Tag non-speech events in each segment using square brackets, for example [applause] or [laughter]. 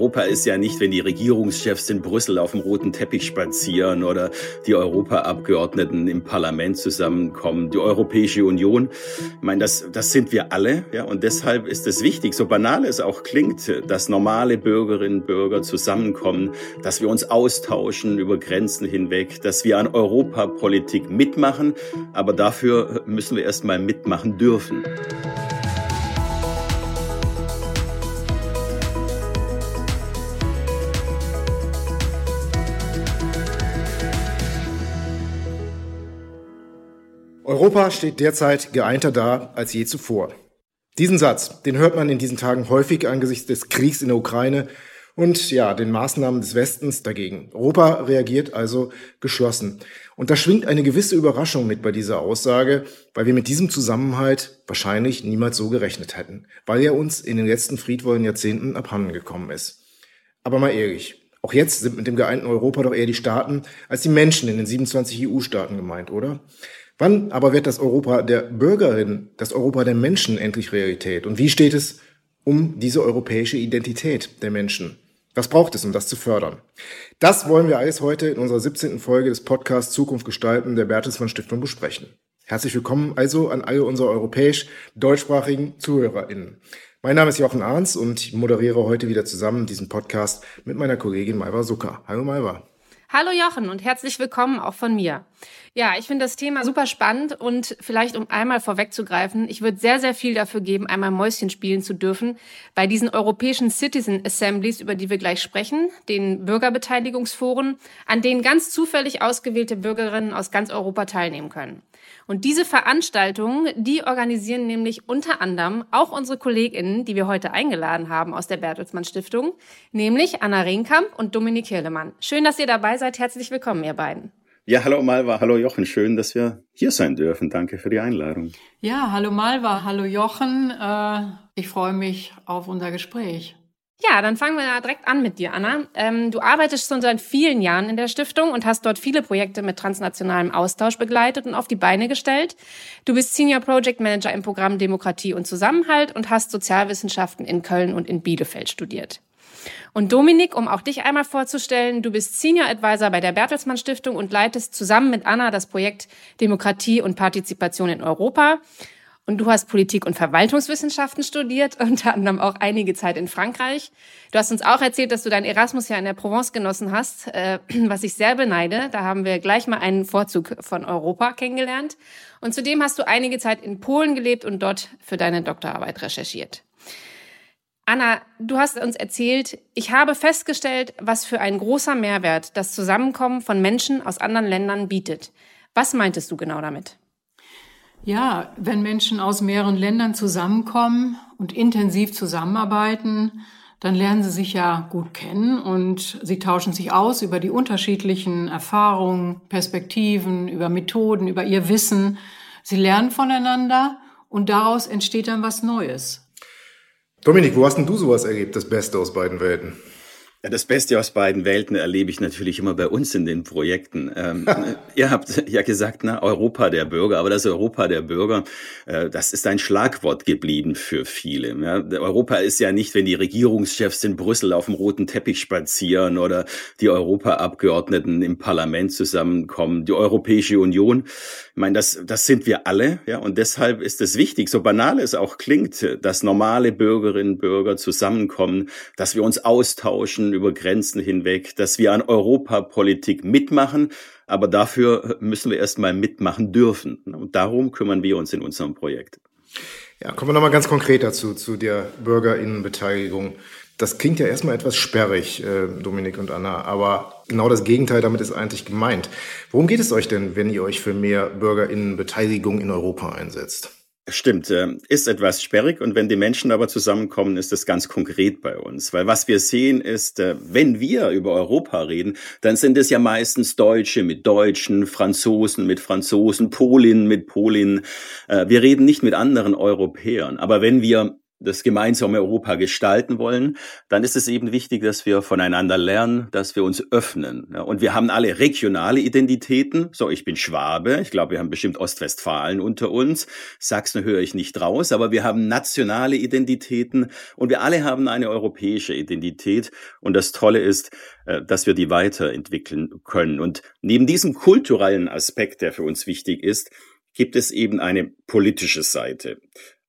Europa ist ja nicht, wenn die Regierungschefs in Brüssel auf dem roten Teppich spazieren oder die Europaabgeordneten im Parlament zusammenkommen. Die Europäische Union, ich meine, das, das sind wir alle, ja, und deshalb ist es wichtig, so banal es auch klingt, dass normale Bürgerinnen und Bürger zusammenkommen, dass wir uns austauschen über Grenzen hinweg, dass wir an Europapolitik mitmachen, aber dafür müssen wir erst mal mitmachen dürfen. Europa steht derzeit geeinter da als je zuvor. Diesen Satz, den hört man in diesen Tagen häufig angesichts des Kriegs in der Ukraine und ja, den Maßnahmen des Westens dagegen. Europa reagiert also geschlossen. Und da schwingt eine gewisse Überraschung mit bei dieser Aussage, weil wir mit diesem Zusammenhalt wahrscheinlich niemals so gerechnet hätten, weil er uns in den letzten friedvollen Jahrzehnten abhanden gekommen ist. Aber mal ehrlich, auch jetzt sind mit dem geeinten Europa doch eher die Staaten als die Menschen in den 27 EU-Staaten gemeint, oder? Wann aber wird das Europa der Bürgerin, das Europa der Menschen endlich Realität? Und wie steht es um diese europäische Identität der Menschen? Was braucht es, um das zu fördern? Das wollen wir alles heute in unserer 17. Folge des Podcasts Zukunft gestalten der Bertelsmann Stiftung besprechen. Herzlich willkommen also an alle unsere europäisch deutschsprachigen ZuhörerInnen. Mein Name ist Jochen Arns und ich moderiere heute wieder zusammen diesen Podcast mit meiner Kollegin Malva Zucker. Hallo Malva. Hallo Jochen und herzlich willkommen auch von mir. Ja, ich finde das Thema super spannend und vielleicht um einmal vorwegzugreifen, ich würde sehr, sehr viel dafür geben, einmal Mäuschen spielen zu dürfen bei diesen europäischen Citizen Assemblies, über die wir gleich sprechen, den Bürgerbeteiligungsforen, an denen ganz zufällig ausgewählte Bürgerinnen aus ganz Europa teilnehmen können. Und diese Veranstaltungen, die organisieren nämlich unter anderem auch unsere KollegInnen, die wir heute eingeladen haben aus der Bertelsmann Stiftung, nämlich Anna Rehnkamp und Dominik Hirlemann. Schön, dass ihr dabei seid. Herzlich willkommen, ihr beiden. Ja, hallo Malva, hallo Jochen, schön, dass wir hier sein dürfen. Danke für die Einladung. Ja, hallo Malva, hallo Jochen. Äh, ich freue mich auf unser Gespräch. Ja, dann fangen wir da direkt an mit dir, Anna. Ähm, du arbeitest schon seit vielen Jahren in der Stiftung und hast dort viele Projekte mit transnationalem Austausch begleitet und auf die Beine gestellt. Du bist Senior Project Manager im Programm Demokratie und Zusammenhalt und hast Sozialwissenschaften in Köln und in Bielefeld studiert. Und Dominik, um auch dich einmal vorzustellen, du bist Senior Advisor bei der Bertelsmann Stiftung und leitest zusammen mit Anna das Projekt Demokratie und Partizipation in Europa. Und du hast Politik und Verwaltungswissenschaften studiert, [laughs] unter anderem auch einige Zeit in Frankreich. Du hast uns auch erzählt, dass du dein Erasmus ja in der Provence genossen hast, äh, [clears throat] was ich sehr beneide. Da haben wir gleich mal einen Vorzug von Europa kennengelernt. Und zudem hast du einige Zeit in Polen gelebt und dort für deine Doktorarbeit recherchiert. Anna, du hast uns erzählt, ich habe festgestellt, was für ein großer Mehrwert das Zusammenkommen von Menschen aus anderen Ländern bietet. Was meintest du genau damit? Ja, wenn Menschen aus mehreren Ländern zusammenkommen und intensiv zusammenarbeiten, dann lernen sie sich ja gut kennen und sie tauschen sich aus über die unterschiedlichen Erfahrungen, Perspektiven, über Methoden, über ihr Wissen. Sie lernen voneinander und daraus entsteht dann was Neues. Dominik, wo hast denn du sowas erlebt, das Beste aus beiden Welten? Ja, das Beste aus beiden Welten erlebe ich natürlich immer bei uns in den Projekten. Ähm, [laughs] ihr habt ja gesagt, na, Europa der Bürger, aber das Europa der Bürger, äh, das ist ein Schlagwort geblieben für viele. Ja. Europa ist ja nicht, wenn die Regierungschefs in Brüssel auf dem roten Teppich spazieren oder die Europaabgeordneten im Parlament zusammenkommen. Die Europäische Union, ich meine, das, das sind wir alle, ja, und deshalb ist es wichtig, so banal es auch klingt, dass normale Bürgerinnen und Bürger zusammenkommen, dass wir uns austauschen, über Grenzen hinweg, dass wir an Europapolitik mitmachen, aber dafür müssen wir erstmal mitmachen dürfen. Und darum kümmern wir uns in unserem Projekt. Ja, kommen wir nochmal ganz konkret dazu, zu der Bürgerinnenbeteiligung. Das klingt ja erstmal etwas sperrig, äh, Dominik und Anna, aber genau das Gegenteil damit ist eigentlich gemeint. Worum geht es euch denn, wenn ihr euch für mehr Bürgerinnenbeteiligung in Europa einsetzt? Stimmt, äh, ist etwas sperrig und wenn die Menschen aber zusammenkommen, ist es ganz konkret bei uns. Weil was wir sehen ist, äh, wenn wir über Europa reden, dann sind es ja meistens Deutsche mit Deutschen, Franzosen mit Franzosen, Polinnen mit Polinnen. Äh, wir reden nicht mit anderen Europäern. Aber wenn wir das gemeinsame Europa gestalten wollen, dann ist es eben wichtig, dass wir voneinander lernen, dass wir uns öffnen. Und wir haben alle regionale Identitäten. So, ich bin Schwabe. Ich glaube, wir haben bestimmt Ostwestfalen unter uns. Sachsen höre ich nicht raus, aber wir haben nationale Identitäten und wir alle haben eine europäische Identität. Und das Tolle ist, äh, dass wir die weiterentwickeln können. Und neben diesem kulturellen Aspekt, der für uns wichtig ist, gibt es eben eine politische Seite.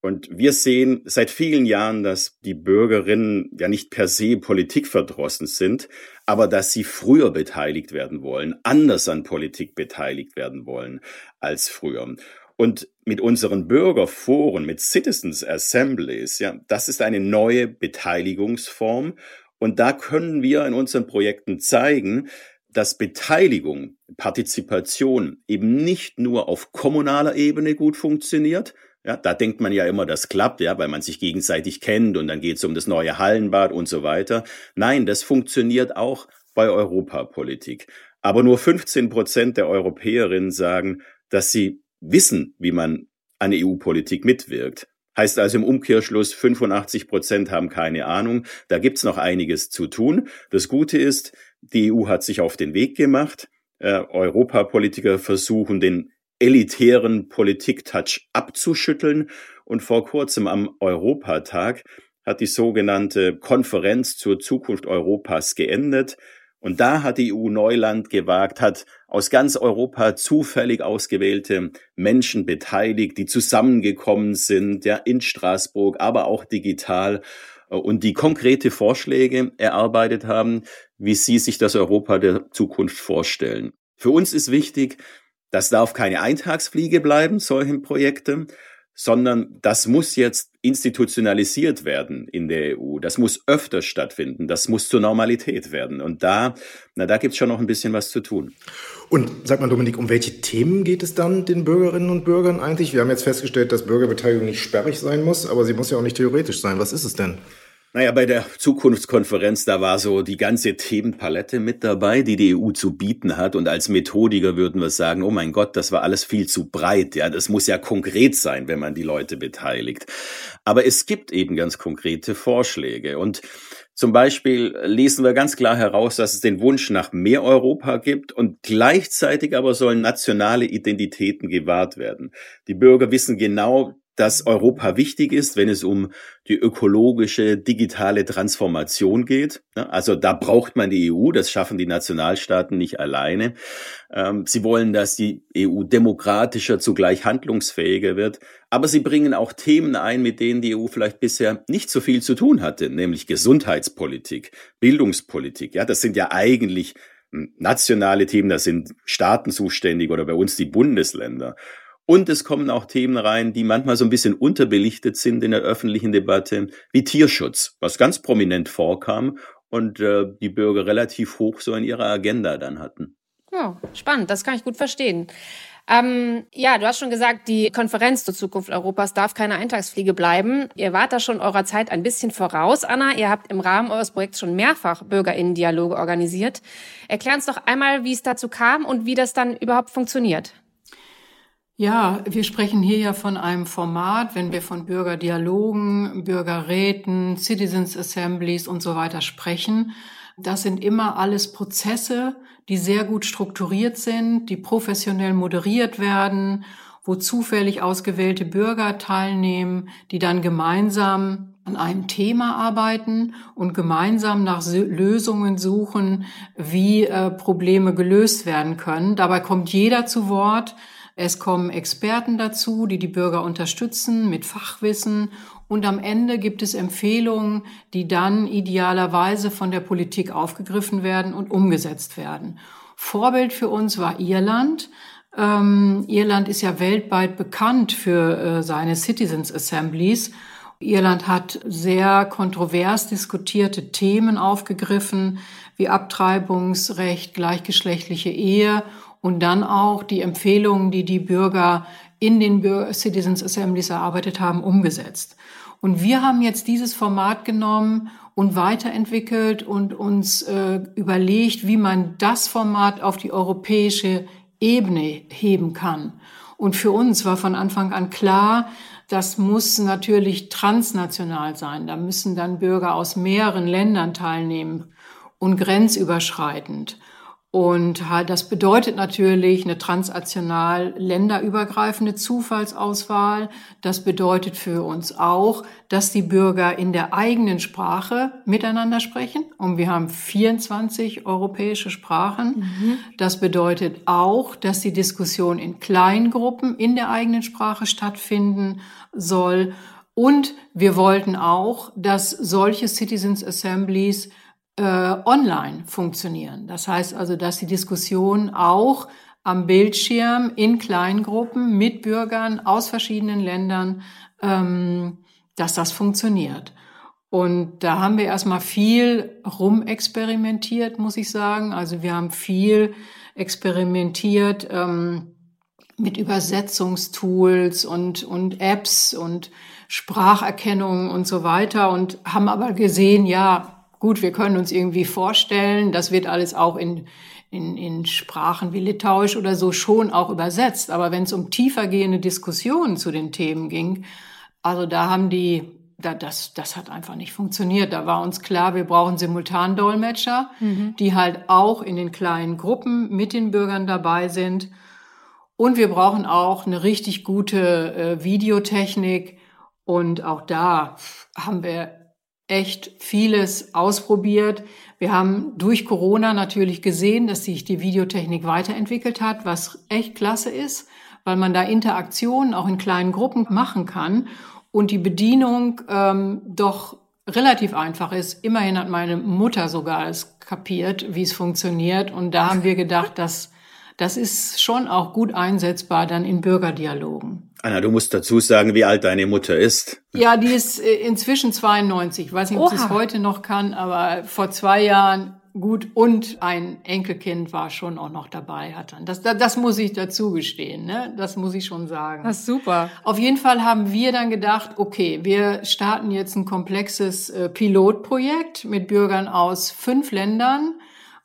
Und wir sehen seit vielen Jahren, dass die Bürgerinnen ja nicht per se politikverdrossen sind, aber dass sie früher beteiligt werden wollen, anders an Politik beteiligt werden wollen als früher. Und mit unseren Bürgerforen, mit Citizens Assemblies, ja, das ist eine neue Beteiligungsform. Und da können wir in unseren Projekten zeigen, dass Beteiligung, Partizipation eben nicht nur auf kommunaler Ebene gut funktioniert, ja, da denkt man ja immer, das klappt, ja, weil man sich gegenseitig kennt und dann geht es um das neue Hallenbad und so weiter. Nein, das funktioniert auch bei Europapolitik. Aber nur 15 Prozent der Europäerinnen sagen, dass sie wissen, wie man an EU-Politik mitwirkt. Heißt also im Umkehrschluss, 85 Prozent haben keine Ahnung. Da gibt's noch einiges zu tun. Das Gute ist, die EU hat sich auf den Weg gemacht. Äh, Europapolitiker versuchen, den elitären Politik-Touch abzuschütteln. Und vor kurzem am Europatag hat die sogenannte Konferenz zur Zukunft Europas geendet. Und da hat die EU Neuland gewagt, hat aus ganz Europa zufällig ausgewählte Menschen beteiligt, die zusammengekommen sind, ja, in Straßburg, aber auch digital und die konkrete Vorschläge erarbeitet haben, wie sie sich das Europa der Zukunft vorstellen. Für uns ist wichtig, das darf keine Eintagsfliege bleiben, solche Projekte, sondern das muss jetzt institutionalisiert werden in der EU. Das muss öfter stattfinden. Das muss zur Normalität werden. Und da, na, da gibt's schon noch ein bisschen was zu tun. Und sag mal, Dominik, um welche Themen geht es dann den Bürgerinnen und Bürgern eigentlich? Wir haben jetzt festgestellt, dass Bürgerbeteiligung nicht sperrig sein muss, aber sie muss ja auch nicht theoretisch sein. Was ist es denn? Naja, bei der Zukunftskonferenz, da war so die ganze Themenpalette mit dabei, die die EU zu bieten hat. Und als Methodiker würden wir sagen, oh mein Gott, das war alles viel zu breit. Ja, das muss ja konkret sein, wenn man die Leute beteiligt. Aber es gibt eben ganz konkrete Vorschläge. Und zum Beispiel lesen wir ganz klar heraus, dass es den Wunsch nach mehr Europa gibt und gleichzeitig aber sollen nationale Identitäten gewahrt werden. Die Bürger wissen genau, dass Europa wichtig ist, wenn es um die ökologische digitale Transformation geht. Also da braucht man die EU, das schaffen die Nationalstaaten nicht alleine. Ähm, sie wollen, dass die EU demokratischer, zugleich handlungsfähiger wird. Aber sie bringen auch Themen ein, mit denen die EU vielleicht bisher nicht so viel zu tun hatte, nämlich Gesundheitspolitik, Bildungspolitik. Ja, das sind ja eigentlich hm, nationale Themen, das sind Staaten zuständig oder bei uns die Bundesländer. Und es kommen auch Themen rein, die manchmal so ein bisschen unterbelichtet sind in der öffentlichen Debatte, wie Tierschutz, was ganz prominent vorkam und äh, die Bürger relativ hoch so in ihrer Agenda dann hatten. Ja, spannend, das kann ich gut verstehen. Ähm, ja, du hast schon gesagt, die Konferenz zur Zukunft Europas darf keine Eintagsfliege bleiben. Ihr wart da schon eurer Zeit ein bisschen voraus, Anna. Ihr habt im Rahmen eures Projekts schon mehrfach Bürgerinnen-Dialoge organisiert. Erklär uns doch einmal, wie es dazu kam und wie das dann überhaupt funktioniert. Ja, wir sprechen hier ja von einem Format, wenn wir von Bürgerdialogen, Bürgerräten, Citizens Assemblies und so weiter sprechen. Das sind immer alles Prozesse, die sehr gut strukturiert sind, die professionell moderiert werden, wo zufällig ausgewählte Bürger teilnehmen, die dann gemeinsam an einem Thema arbeiten und gemeinsam nach Lösungen suchen, wie äh, Probleme gelöst werden können. Dabei kommt jeder zu Wort, es kommen Experten dazu, die die Bürger unterstützen mit Fachwissen. Und am Ende gibt es Empfehlungen, die dann idealerweise von der Politik aufgegriffen werden und umgesetzt werden. Vorbild für uns war Irland. Ähm, Irland ist ja weltweit bekannt für äh, seine Citizens Assemblies. Irland hat sehr kontrovers diskutierte Themen aufgegriffen, wie Abtreibungsrecht, gleichgeschlechtliche Ehe und dann auch die Empfehlungen, die die Bürger in den Citizens Assemblies erarbeitet haben, umgesetzt. Und wir haben jetzt dieses Format genommen und weiterentwickelt und uns äh, überlegt, wie man das Format auf die europäische Ebene heben kann. Und für uns war von Anfang an klar, das muss natürlich transnational sein. Da müssen dann Bürger aus mehreren Ländern teilnehmen und grenzüberschreitend. Und das bedeutet natürlich eine transnational länderübergreifende Zufallsauswahl. Das bedeutet für uns auch, dass die Bürger in der eigenen Sprache miteinander sprechen. Und wir haben 24 europäische Sprachen. Mhm. Das bedeutet auch, dass die Diskussion in Kleingruppen in der eigenen Sprache stattfinden soll. Und wir wollten auch, dass solche Citizens Assemblies äh, online funktionieren. Das heißt also, dass die Diskussion auch am Bildschirm in Kleingruppen mit Bürgern aus verschiedenen Ländern, ähm, dass das funktioniert. Und da haben wir erstmal viel rumexperimentiert, muss ich sagen. Also wir haben viel experimentiert ähm, mit Übersetzungstools und, und Apps und Spracherkennung und so weiter und haben aber gesehen, ja, gut, wir können uns irgendwie vorstellen, das wird alles auch in, in, in Sprachen wie Litauisch oder so schon auch übersetzt. Aber wenn es um tiefergehende Diskussionen zu den Themen ging, also da haben die, da, das, das hat einfach nicht funktioniert. Da war uns klar, wir brauchen Simultandolmetscher, mhm. die halt auch in den kleinen Gruppen mit den Bürgern dabei sind. Und wir brauchen auch eine richtig gute äh, Videotechnik. Und auch da haben wir echt vieles ausprobiert. Wir haben durch Corona natürlich gesehen, dass sich die Videotechnik weiterentwickelt hat, was echt klasse ist, weil man da Interaktionen auch in kleinen Gruppen machen kann und die Bedienung ähm, doch relativ einfach ist. Immerhin hat meine Mutter sogar es kapiert, wie es funktioniert. Und da haben wir gedacht, dass das ist schon auch gut einsetzbar dann in Bürgerdialogen. Anna, du musst dazu sagen, wie alt deine Mutter ist. Ja, die ist äh, inzwischen 92. Ich weiß nicht, ob sie es heute noch kann, aber vor zwei Jahren gut und ein Enkelkind war schon auch noch dabei hat dann. Das, das, das muss ich dazu gestehen, ne? Das muss ich schon sagen. Das ist super. Auf jeden Fall haben wir dann gedacht, okay, wir starten jetzt ein komplexes äh, Pilotprojekt mit Bürgern aus fünf Ländern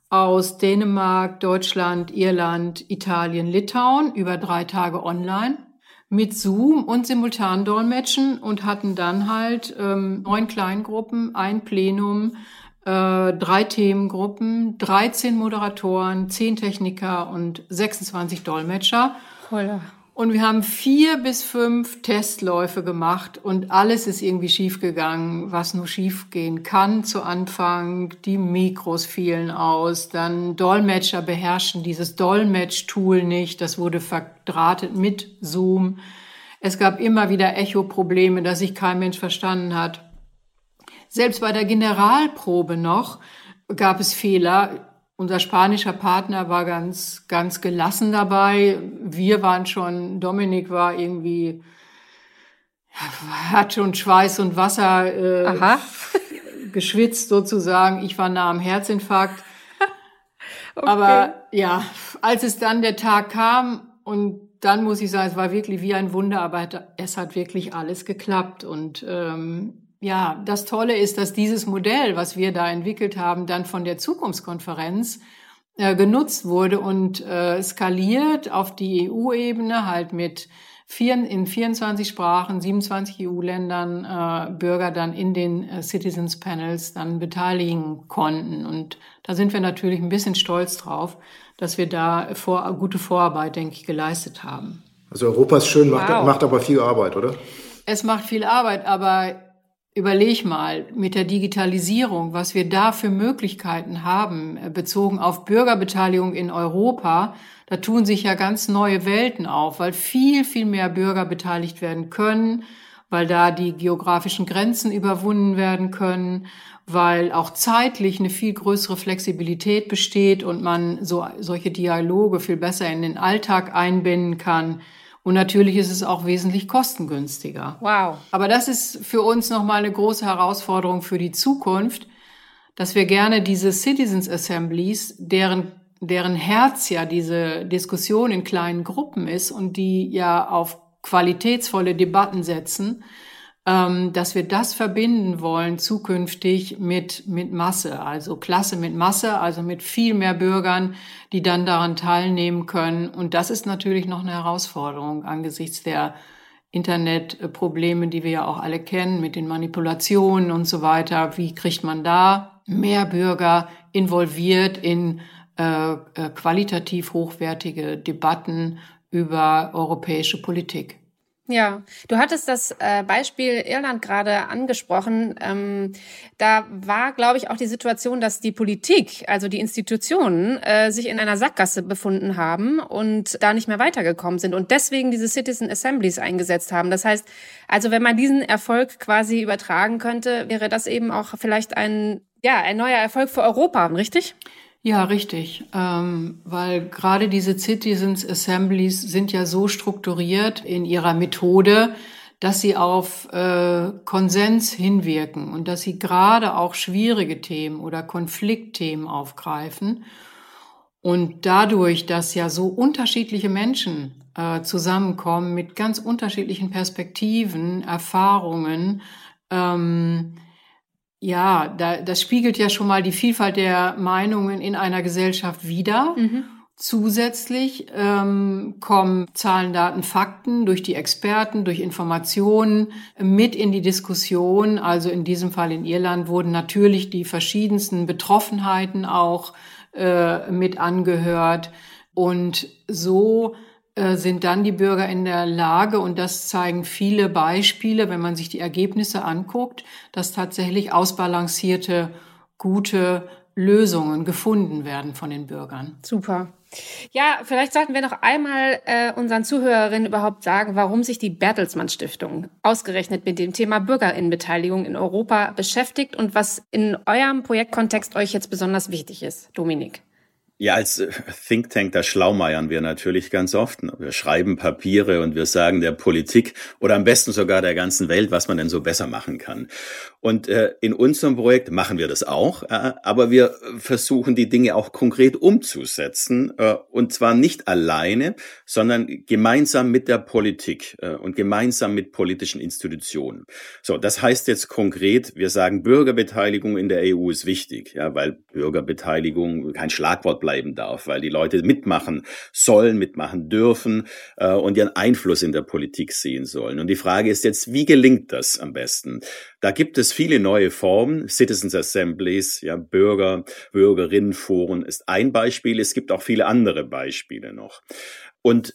aus Dänemark, Deutschland, Irland, Italien, Litauen über drei Tage online mit Zoom und Simultandolmetschen und hatten dann halt ähm, neun Kleingruppen, ein Plenum, äh, drei Themengruppen, 13 Moderatoren, zehn Techniker und 26 Dolmetscher. Voller. Und wir haben vier bis fünf Testläufe gemacht und alles ist irgendwie schiefgegangen, was nur schiefgehen kann zu Anfang. Die Mikros fielen aus, dann Dolmetscher beherrschen dieses Dolmetsch-Tool nicht, das wurde verdrahtet mit Zoom. Es gab immer wieder Echo-Probleme, dass sich kein Mensch verstanden hat. Selbst bei der Generalprobe noch gab es Fehler unser spanischer Partner war ganz, ganz gelassen dabei. Wir waren schon, Dominik war irgendwie, hat schon Schweiß und Wasser äh, [laughs] geschwitzt sozusagen. Ich war nah am Herzinfarkt. [laughs] okay. Aber ja, als es dann der Tag kam und dann muss ich sagen, es war wirklich wie ein Wunder, aber es hat wirklich alles geklappt und ähm, ja, das Tolle ist, dass dieses Modell, was wir da entwickelt haben, dann von der Zukunftskonferenz äh, genutzt wurde und äh, skaliert auf die EU-Ebene halt mit vier, in 24 Sprachen, 27 EU-Ländern äh, Bürger dann in den äh, Citizens Panels dann beteiligen konnten. Und da sind wir natürlich ein bisschen stolz drauf, dass wir da vor, gute Vorarbeit, denke ich, geleistet haben. Also Europa ist schön, macht, wow. macht aber viel Arbeit, oder? Es macht viel Arbeit, aber Überleg mal mit der Digitalisierung, was wir da für Möglichkeiten haben, äh, bezogen auf Bürgerbeteiligung in Europa. Da tun sich ja ganz neue Welten auf, weil viel, viel mehr Bürger beteiligt werden können, weil da die geografischen Grenzen überwunden werden können, weil auch zeitlich eine viel größere Flexibilität besteht und man so, solche Dialoge viel besser in den Alltag einbinden kann. Und natürlich ist es auch wesentlich kostengünstiger. Wow. Aber das ist für uns nochmal eine große Herausforderung für die Zukunft, dass wir gerne diese Citizens Assemblies, deren, deren Herz ja diese Diskussion in kleinen Gruppen ist und die ja auf qualitätsvolle Debatten setzen, ähm, dass wir das verbinden wollen zukünftig mit, mit Masse, also Klasse mit Masse, also mit viel mehr Bürgern, die dann daran teilnehmen können. Und das ist natürlich noch eine Herausforderung angesichts der Internetprobleme, die wir ja auch alle kennen, mit den Manipulationen und so weiter. Wie kriegt man da mehr Bürger involviert in äh, äh, qualitativ hochwertige Debatten über europäische Politik? Ja, du hattest das äh, Beispiel Irland gerade angesprochen. Ähm, da war, glaube ich, auch die Situation, dass die Politik, also die Institutionen, äh, sich in einer Sackgasse befunden haben und da nicht mehr weitergekommen sind und deswegen diese Citizen Assemblies eingesetzt haben. Das heißt, also wenn man diesen Erfolg quasi übertragen könnte, wäre das eben auch vielleicht ein, ja, ein neuer Erfolg für Europa, richtig? Ja, richtig, ähm, weil gerade diese Citizens Assemblies sind ja so strukturiert in ihrer Methode, dass sie auf äh, Konsens hinwirken und dass sie gerade auch schwierige Themen oder Konfliktthemen aufgreifen. Und dadurch, dass ja so unterschiedliche Menschen äh, zusammenkommen mit ganz unterschiedlichen Perspektiven, Erfahrungen, ähm, ja, da, das spiegelt ja schon mal die Vielfalt der Meinungen in einer Gesellschaft wider. Mhm. Zusätzlich ähm, kommen Zahlen, Daten, Fakten durch die Experten, durch Informationen mit in die Diskussion. Also in diesem Fall in Irland wurden natürlich die verschiedensten Betroffenheiten auch äh, mit angehört. Und so sind dann die Bürger in der Lage, und das zeigen viele Beispiele, wenn man sich die Ergebnisse anguckt, dass tatsächlich ausbalancierte, gute Lösungen gefunden werden von den Bürgern. Super. Ja, vielleicht sollten wir noch einmal äh, unseren Zuhörerinnen überhaupt sagen, warum sich die Bertelsmann Stiftung ausgerechnet mit dem Thema Bürgerinnenbeteiligung in Europa beschäftigt und was in eurem Projektkontext euch jetzt besonders wichtig ist, Dominik. Ja, als äh, Think Tank, da schlaumeiern wir natürlich ganz oft. Wir schreiben Papiere und wir sagen der Politik oder am besten sogar der ganzen Welt, was man denn so besser machen kann. Und äh, in unserem Projekt machen wir das auch, äh, aber wir versuchen die Dinge auch konkret umzusetzen und zwar nicht alleine, sondern gemeinsam mit der Politik und gemeinsam mit politischen Institutionen. So, das heißt jetzt konkret, wir sagen Bürgerbeteiligung in der EU ist wichtig, ja, weil Bürgerbeteiligung kein Schlagwort bleiben darf, weil die Leute mitmachen sollen, mitmachen dürfen äh, und ihren Einfluss in der Politik sehen sollen. Und die Frage ist jetzt, wie gelingt das am besten? Da gibt es viele neue Formen. Citizens Assemblies, ja, Bürger, Bürgerinnenforen ist ein Beispiel. Es gibt auch viele andere Beispiele noch. Und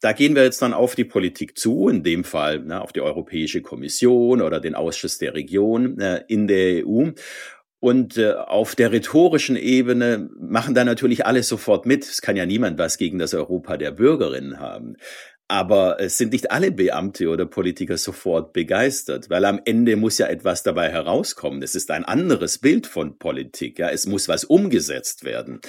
da gehen wir jetzt dann auf die Politik zu, in dem Fall ne, auf die Europäische Kommission oder den Ausschuss der Region äh, in der EU. Und äh, auf der rhetorischen Ebene machen da natürlich alle sofort mit. Es kann ja niemand was gegen das Europa der Bürgerinnen haben. Aber es sind nicht alle Beamte oder Politiker sofort begeistert, weil am Ende muss ja etwas dabei herauskommen. Es ist ein anderes Bild von Politik. Ja, es muss was umgesetzt werden.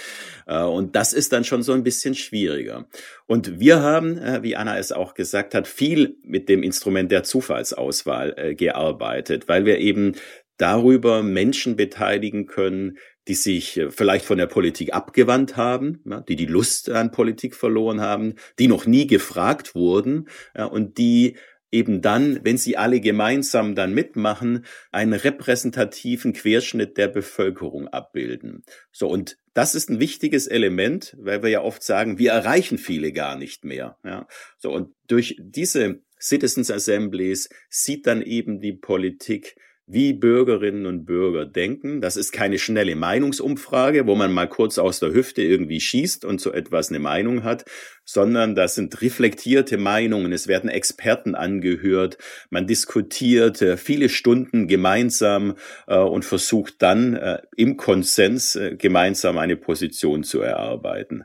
Äh, und das ist dann schon so ein bisschen schwieriger. Und wir haben, äh, wie Anna es auch gesagt hat, viel mit dem Instrument der Zufallsauswahl äh, gearbeitet, weil wir eben darüber Menschen beteiligen können, die sich äh, vielleicht von der Politik abgewandt haben, die die Lust an Politik verloren haben, die noch nie gefragt wurden und die eben dann, wenn sie alle gemeinsam dann mitmachen, einen repräsentativen Querschnitt der Bevölkerung abbilden. So, und das ist ein wichtiges Element, weil wir ja oft sagen, wir erreichen viele gar nicht mehr. Ja. So, und durch diese Citizens Assemblies sieht dann eben die Politik, wie Bürgerinnen und Bürger denken. Das ist keine schnelle Meinungsumfrage, wo man mal kurz aus der Hüfte irgendwie schießt und so etwas eine Meinung hat, sondern das sind reflektierte Meinungen. Es werden Experten angehört, man diskutiert äh, viele Stunden gemeinsam äh, und versucht dann äh, im Konsens gemeinsam eine Position zu erarbeiten.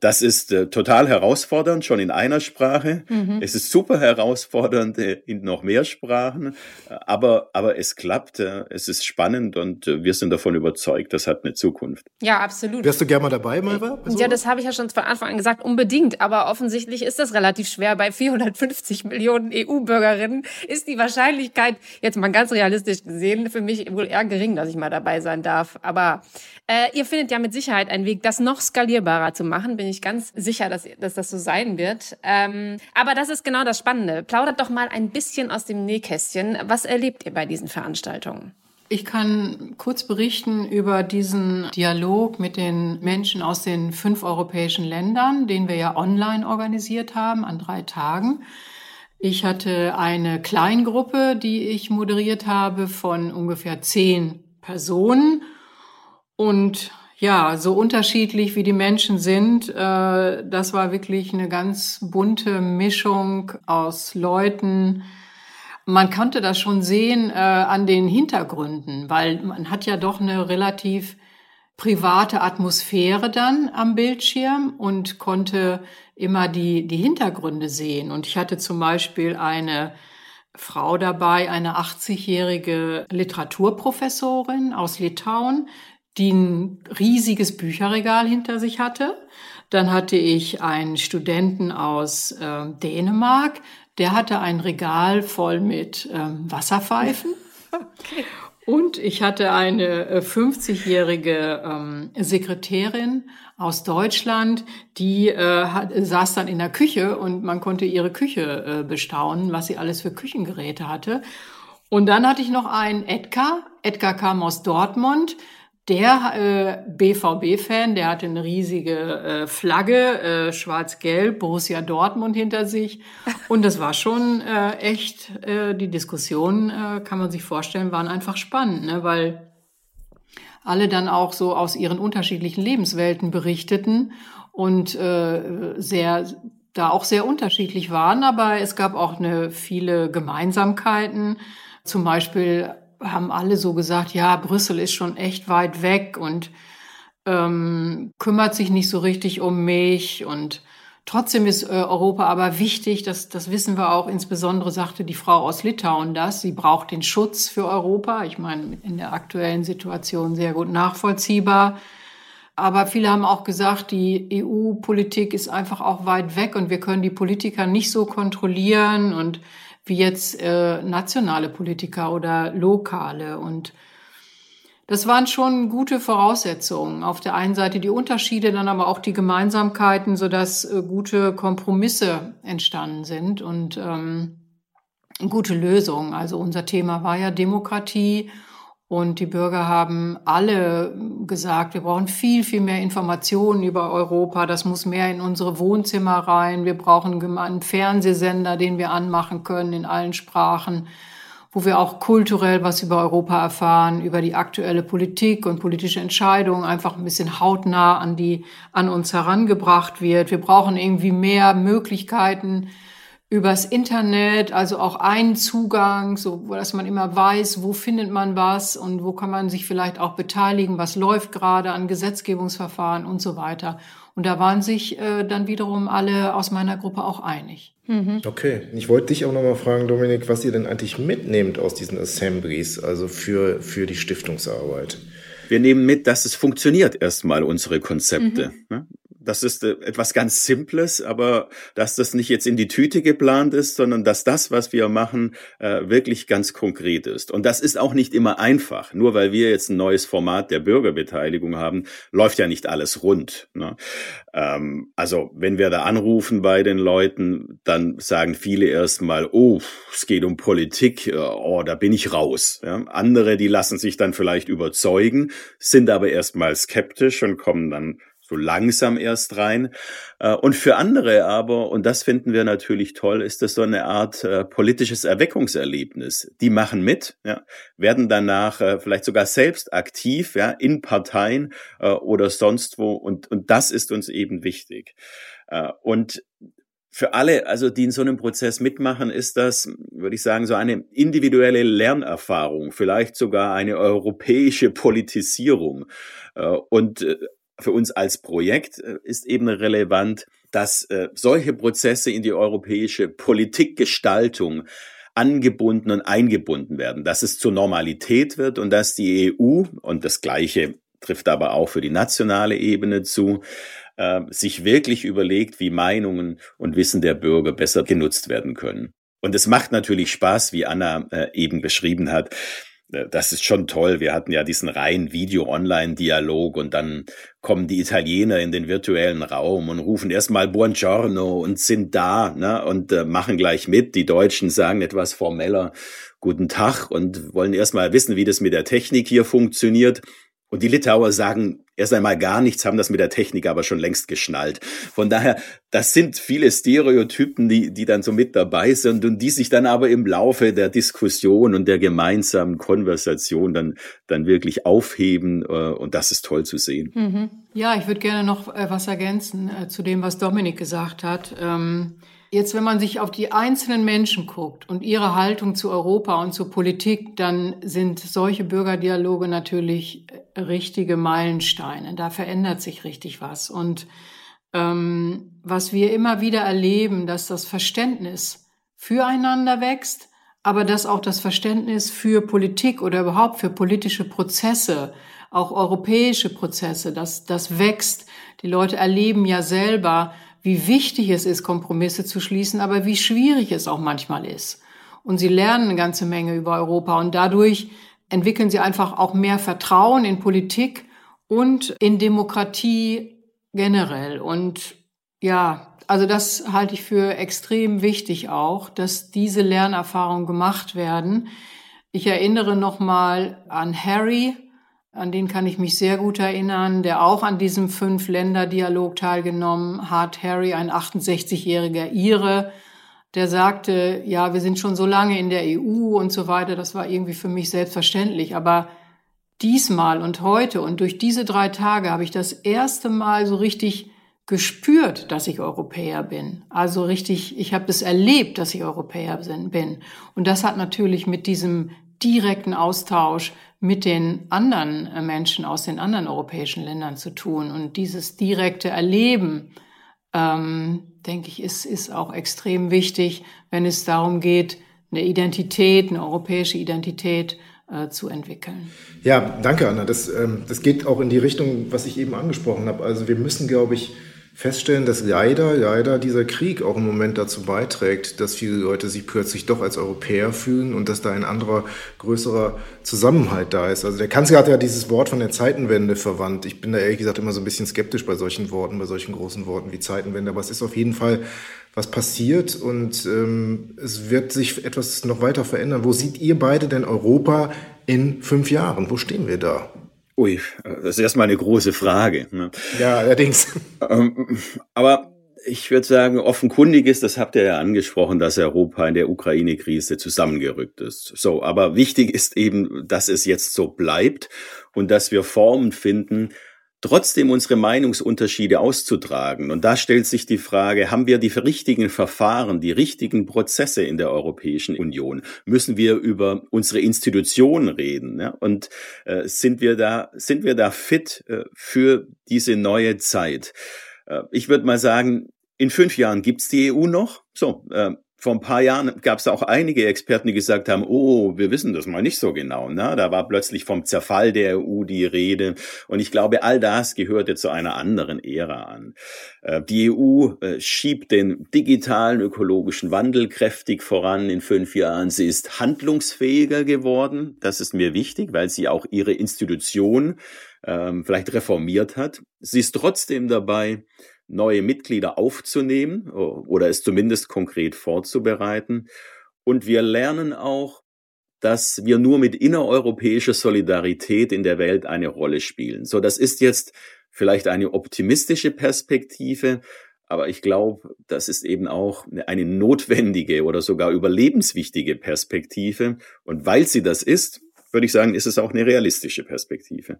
Das ist total herausfordernd, schon in einer Sprache. Mhm. Es ist super herausfordernd in noch mehr Sprachen, aber, aber es klappt, es ist spannend und wir sind davon überzeugt, das hat eine Zukunft. Ja, absolut. Wärst du gerne mal dabei, Malva? Ja, das habe ich ja schon von Anfang an gesagt, unbedingt. Aber offensichtlich ist das relativ schwer. Bei 450 Millionen EU-Bürgerinnen ist die Wahrscheinlichkeit, jetzt mal ganz realistisch gesehen, für mich wohl eher gering, dass ich mal dabei sein darf. Aber äh, ihr findet ja mit Sicherheit einen Weg, das noch skalierbarer zu machen. Bin ich ganz sicher, dass, dass das so sein wird. Ähm, aber das ist genau das Spannende. Plaudert doch mal ein bisschen aus dem Nähkästchen. Was erlebt ihr bei diesen Veranstaltungen? Ich kann kurz berichten über diesen Dialog mit den Menschen aus den fünf europäischen Ländern, den wir ja online organisiert haben an drei Tagen. Ich hatte eine Kleingruppe, die ich moderiert habe von ungefähr zehn Personen. Und ja, so unterschiedlich wie die Menschen sind, äh, das war wirklich eine ganz bunte Mischung aus Leuten. Man konnte das schon sehen äh, an den Hintergründen, weil man hat ja doch eine relativ private Atmosphäre dann am Bildschirm und konnte immer die, die Hintergründe sehen. Und ich hatte zum Beispiel eine Frau dabei, eine 80-jährige Literaturprofessorin aus Litauen, die ein riesiges Bücherregal hinter sich hatte. Dann hatte ich einen Studenten aus äh, Dänemark, der hatte ein Regal voll mit ähm, Wasserpfeifen. Okay. Und ich hatte eine 50-jährige äh, ähm, Sekretärin aus Deutschland, die äh, hat, saß dann in der Küche und man konnte ihre Küche äh, bestaunen, was sie alles für Küchengeräte hatte. Und dann hatte ich noch einen Edgar. Edgar kam aus Dortmund. Der äh, BVB-Fan, der hatte eine riesige äh, Flagge, äh, schwarz-gelb, Borussia Dortmund hinter sich. Und das war schon äh, echt, äh, die Diskussionen, äh, kann man sich vorstellen, waren einfach spannend, ne? weil alle dann auch so aus ihren unterschiedlichen Lebenswelten berichteten und äh, sehr da auch sehr unterschiedlich waren, aber es gab auch eine viele Gemeinsamkeiten. Zum Beispiel haben alle so gesagt, ja, Brüssel ist schon echt weit weg und ähm, kümmert sich nicht so richtig um mich und Trotzdem ist äh, Europa aber wichtig, das, das wissen wir auch, insbesondere sagte die Frau aus Litauen das, sie braucht den Schutz für Europa. Ich meine, in der aktuellen Situation sehr gut nachvollziehbar. Aber viele haben auch gesagt, die EU-Politik ist einfach auch weit weg und wir können die Politiker nicht so kontrollieren und wie jetzt äh, nationale Politiker oder lokale. Und das waren schon gute Voraussetzungen. Auf der einen Seite die Unterschiede, dann aber auch die Gemeinsamkeiten, sodass äh, gute Kompromisse entstanden sind und ähm, gute Lösungen. Also unser Thema war ja Demokratie und die Bürger haben alle gesagt, wir brauchen viel, viel mehr Informationen über Europa. Das muss mehr in unsere Wohnzimmer rein. Wir brauchen einen Fernsehsender, den wir anmachen können in allen Sprachen, wo wir auch kulturell was über Europa erfahren, über die aktuelle Politik und politische Entscheidungen einfach ein bisschen hautnah an die, an uns herangebracht wird. Wir brauchen irgendwie mehr Möglichkeiten, übers Internet, also auch einen Zugang, so dass man immer weiß, wo findet man was und wo kann man sich vielleicht auch beteiligen, was läuft gerade an Gesetzgebungsverfahren und so weiter. Und da waren sich äh, dann wiederum alle aus meiner Gruppe auch einig. Mhm. Okay, ich wollte dich auch nochmal fragen, Dominik, was ihr denn eigentlich mitnehmt aus diesen Assemblies, also für, für die Stiftungsarbeit. Wir nehmen mit, dass es funktioniert erstmal, unsere Konzepte. Mhm. Das ist äh, etwas ganz Simples, aber dass das nicht jetzt in die Tüte geplant ist, sondern dass das, was wir machen, äh, wirklich ganz konkret ist. Und das ist auch nicht immer einfach. Nur weil wir jetzt ein neues Format der Bürgerbeteiligung haben, läuft ja nicht alles rund. Ne? Ähm, also wenn wir da anrufen bei den Leuten, dann sagen viele erstmal, oh, es geht um Politik, äh, oh, da bin ich raus. Andere, die lassen sich dann vielleicht überzeugen, sind aber erstmal skeptisch und kommen dann so langsam erst rein. Äh, und für andere aber, und das finden wir natürlich toll, ist das so eine Art äh, politisches Erweckungserlebnis. Die machen mit, ja, werden danach äh, vielleicht sogar selbst aktiv, ja, in Parteien oder sonst wo. Und, und das ist uns eben wichtig. Und für alle, also die in so einem Prozess mitmachen, ist das, würde ich sagen, so eine individuelle Lernerfahrung, vielleicht sogar eine europäische Politisierung. Und für uns als Projekt äh, ist eben relevant, dass äh, solche Prozesse in die europäische Politikgestaltung angebunden und eingebunden werden, dass es zur Normalität wird und dass die EU, und das Gleiche trifft aber auch für die nationale Ebene zu, äh, sich wirklich überlegt, wie Meinungen und Wissen der Bürger besser genutzt werden können. Und es macht natürlich Spaß, wie Anna äh, eben beschrieben hat, das ist schon toll. Wir hatten ja diesen reinen Video-Online-Dialog und dann kommen die Italiener in den virtuellen Raum und rufen erstmal Buongiorno und sind da ne, und äh, machen gleich mit. Die Deutschen sagen etwas formeller Guten Tag und wollen erstmal wissen, wie das mit der Technik hier funktioniert. Und die Litauer sagen erst einmal gar nichts, haben das mit der Technik aber schon längst geschnallt. Von daher, das sind viele Stereotypen, die, die dann so mit dabei sind und die sich dann aber im Laufe der Diskussion und der gemeinsamen Konversation dann, dann wirklich aufheben. Äh, und das ist toll zu sehen. Mhm. Ja, ich würde gerne noch äh, was ergänzen äh, zu dem, was Dominik gesagt hat. Ähm Jetzt, wenn man sich auf die einzelnen Menschen guckt und ihre Haltung zu Europa und zur Politik, dann sind solche Bürgerdialoge natürlich äh, richtige Meilensteine. Da verändert sich richtig was. Und ähm, was wir immer wieder erleben, dass das Verständnis füreinander wächst, aber dass auch das Verständnis für Politik oder überhaupt für politische Prozesse, auch europäische Prozesse, dass das wächst. Die Leute erleben ja selber, wie wichtig es ist, Kompromisse zu schließen, aber wie schwierig es auch manchmal ist. Und sie lernen eine ganze Menge über Europa und dadurch entwickeln sie einfach auch mehr Vertrauen in Politik und in Demokratie generell. Und ja, also das halte ich für extrem wichtig auch, dass diese Lernerfahrungen gemacht werden. Ich erinnere nochmal an Harry, an den kann ich mich sehr gut erinnern, der auch an diesem Fünf-Länder-Dialog teilgenommen hat. Harry, ein 68-jähriger Ire, der sagte, ja, wir sind schon so lange in der EU und so weiter. Das war irgendwie für mich selbstverständlich. Aber diesmal und heute und durch diese drei Tage habe ich das erste Mal so richtig gespürt, dass ich Europäer bin. Also richtig, ich habe es erlebt, dass ich Europäer bin. Und das hat natürlich mit diesem direkten Austausch mit den anderen äh, Menschen aus den anderen europäischen Ländern zu tun. Und dieses direkte Erleben, ähm, denke ich, ist, ist auch extrem wichtig, wenn es darum geht, eine Identität, eine europäische Identität äh, zu entwickeln. Ja, danke, Anna. Das, ähm, das geht auch in die Richtung, was ich eben angesprochen habe. Also wir müssen, glaube ich, feststellen, dass leider, leider dieser Krieg auch im Moment dazu beiträgt, dass viele Leute sich plötzlich doch als Europäer fühlen und dass da ein anderer, größerer Zusammenhalt da ist. Also der Kanzler hat ja dieses Wort von der Zeitenwende verwandt. Ich bin da ehrlich gesagt immer so ein bisschen skeptisch bei solchen Worten, bei solchen großen Worten wie Zeitenwende, aber es ist auf jeden Fall was passiert und ähm, es wird sich etwas noch weiter verändern. Wo seht ihr beide denn Europa in fünf Jahren? Wo stehen wir da? Ui, das ist erstmal eine große Frage. Ne? Ja, allerdings. Ähm, aber ich würde sagen, offenkundig ist, das habt ihr ja angesprochen, dass Europa in der Ukraine-Krise zusammengerückt ist. So, aber wichtig ist eben, dass es jetzt so bleibt und dass wir Formen finden, trotzdem unsere Meinungsunterschiede auszutragen. Und da stellt sich die Frage, haben wir die richtigen Verfahren, die richtigen Prozesse in der Europäischen Union? Müssen wir über unsere Institutionen reden? Ja? Und äh, sind wir da, sind wir da fit äh, für diese neue Zeit? Äh, ich würde mal sagen, in fünf Jahren gibt's die EU noch. So, äh, vor ein paar Jahren gab es auch einige Experten, die gesagt haben, oh, wir wissen das mal nicht so genau. Ne? Da war plötzlich vom Zerfall der EU die Rede. Und ich glaube, all das gehörte zu einer anderen Ära an. Äh, die EU äh, schiebt den digitalen ökologischen Wandel kräftig voran in fünf Jahren. Sie ist handlungsfähiger geworden. Das ist mir wichtig, weil sie auch ihre Institution ähm, vielleicht reformiert hat. Sie ist trotzdem dabei, neue Mitglieder aufzunehmen oder es zumindest konkret vorzubereiten. Und wir lernen auch, dass wir nur mit innereuropäischer Solidarität in der Welt eine Rolle spielen. So, das ist jetzt vielleicht eine optimistische Perspektive, aber ich glaube, das ist eben auch eine notwendige oder sogar überlebenswichtige Perspektive. Und weil sie das ist, würde ich sagen, ist es auch eine realistische Perspektive.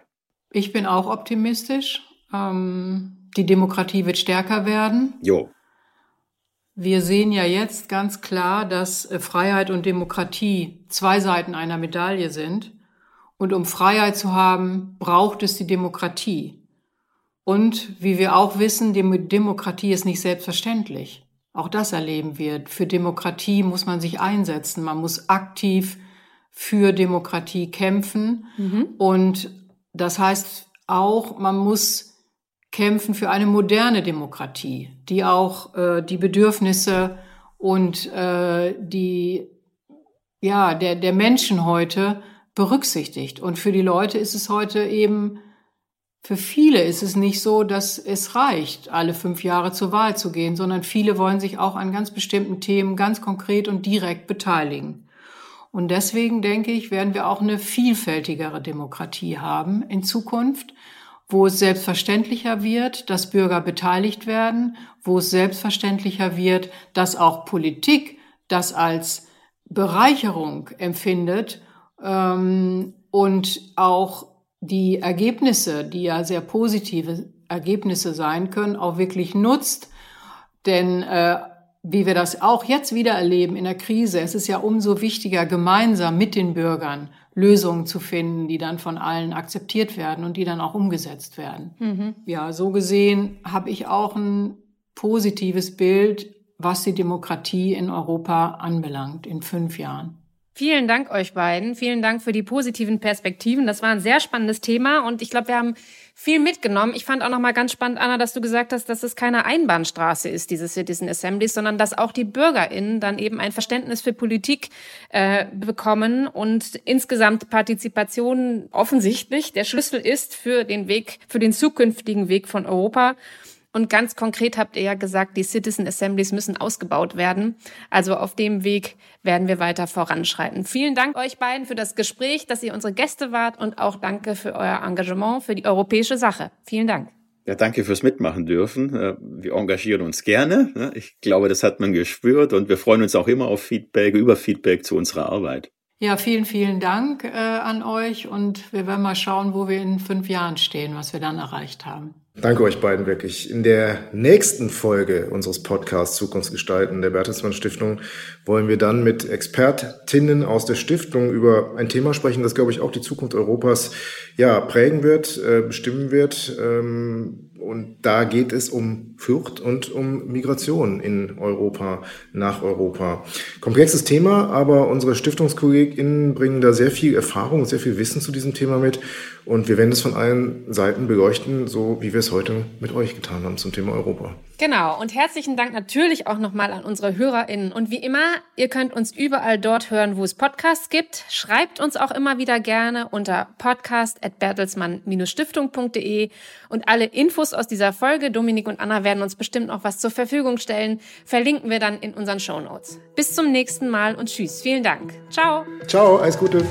Ich bin auch optimistisch. Ähm die Demokratie wird stärker werden. Jo. Wir sehen ja jetzt ganz klar, dass äh, Freiheit und Demokratie zwei Seiten einer Medaille sind. Und um Freiheit zu haben, braucht es die Demokratie. Und wie wir auch wissen, die Demokratie ist nicht selbstverständlich. Auch das erleben wir. Für Demokratie muss man sich einsetzen. Man muss aktiv für Demokratie kämpfen. Mhm. Und das heißt auch, man muss kämpfen für eine moderne Demokratie, die auch äh, die Bedürfnisse und äh, die ja der der Menschen heute berücksichtigt. Und für die Leute ist es heute eben für viele ist es nicht so, dass es reicht, alle fünf Jahre zur Wahl zu gehen, sondern viele wollen sich auch an ganz bestimmten Themen ganz konkret und direkt beteiligen. Und deswegen denke ich, werden wir auch eine vielfältigere Demokratie haben in Zukunft, wo es selbstverständlicher wird, dass Bürger beteiligt werden, wo es selbstverständlicher wird, dass auch Politik das als Bereicherung empfindet ähm, und auch die Ergebnisse, die ja sehr positive Ergebnisse sein können, auch wirklich nutzt. Denn äh, wie wir das auch jetzt wieder erleben in der Krise, es ist ja umso wichtiger, gemeinsam mit den Bürgern Lösungen zu finden, die dann von allen akzeptiert werden und die dann auch umgesetzt werden. Mhm. Ja, so gesehen habe ich auch ein positives Bild, was die Demokratie in Europa anbelangt in fünf Jahren. Vielen Dank euch beiden. Vielen Dank für die positiven Perspektiven. Das war ein sehr spannendes Thema und ich glaube, wir haben viel mitgenommen. Ich fand auch noch mal ganz spannend, Anna, dass du gesagt hast, dass es keine Einbahnstraße ist, diese Citizen Assemblies, sondern dass auch die BürgerInnen dann eben ein Verständnis für Politik äh, bekommen und insgesamt Partizipation offensichtlich der Schlüssel ist für den Weg, für den zukünftigen Weg von Europa. Und ganz konkret habt ihr ja gesagt, die Citizen Assemblies müssen ausgebaut werden. Also auf dem Weg werden wir weiter voranschreiten. Vielen Dank euch beiden für das Gespräch, dass ihr unsere Gäste wart und auch danke für euer Engagement für die europäische Sache. Vielen Dank. Ja, danke fürs Mitmachen dürfen. Äh, wir engagieren uns gerne. Ne? Ich glaube, das hat man gespürt und wir freuen uns auch immer auf Feedback, über Feedback zu unserer Arbeit. Ja, vielen, vielen Dank äh, an euch und wir werden mal schauen, wo wir in fünf Jahren stehen, was wir dann erreicht haben. Danke euch beiden wirklich. In der nächsten Folge unseres Podcasts Zukunftsgestalten der Bertelsmann Stiftung wollen wir dann mit Expertinnen aus der Stiftung über ein Thema sprechen, das, glaube ich, auch die Zukunft Europas ja, prägen wird, äh, bestimmen wird. Ähm, und da geht es um Flucht und um Migration in Europa, nach Europa. Komplexes Thema, aber unsere StiftungskollegInnen bringen da sehr viel Erfahrung, sehr viel Wissen zu diesem Thema mit. Und wir werden es von allen Seiten beleuchten, so wie wir es heute mit euch getan haben zum Thema Europa. Genau. Und herzlichen Dank natürlich auch nochmal an unsere HörerInnen. Und wie immer, ihr könnt uns überall dort hören, wo es Podcasts gibt. Schreibt uns auch immer wieder gerne unter podcast.bertelsmann-stiftung.de und alle Infos aus dieser Folge, Dominik und Anna werden uns bestimmt noch was zur Verfügung stellen, verlinken wir dann in unseren Show Notes. Bis zum nächsten Mal und tschüss. Vielen Dank. Ciao. Ciao, alles Gute.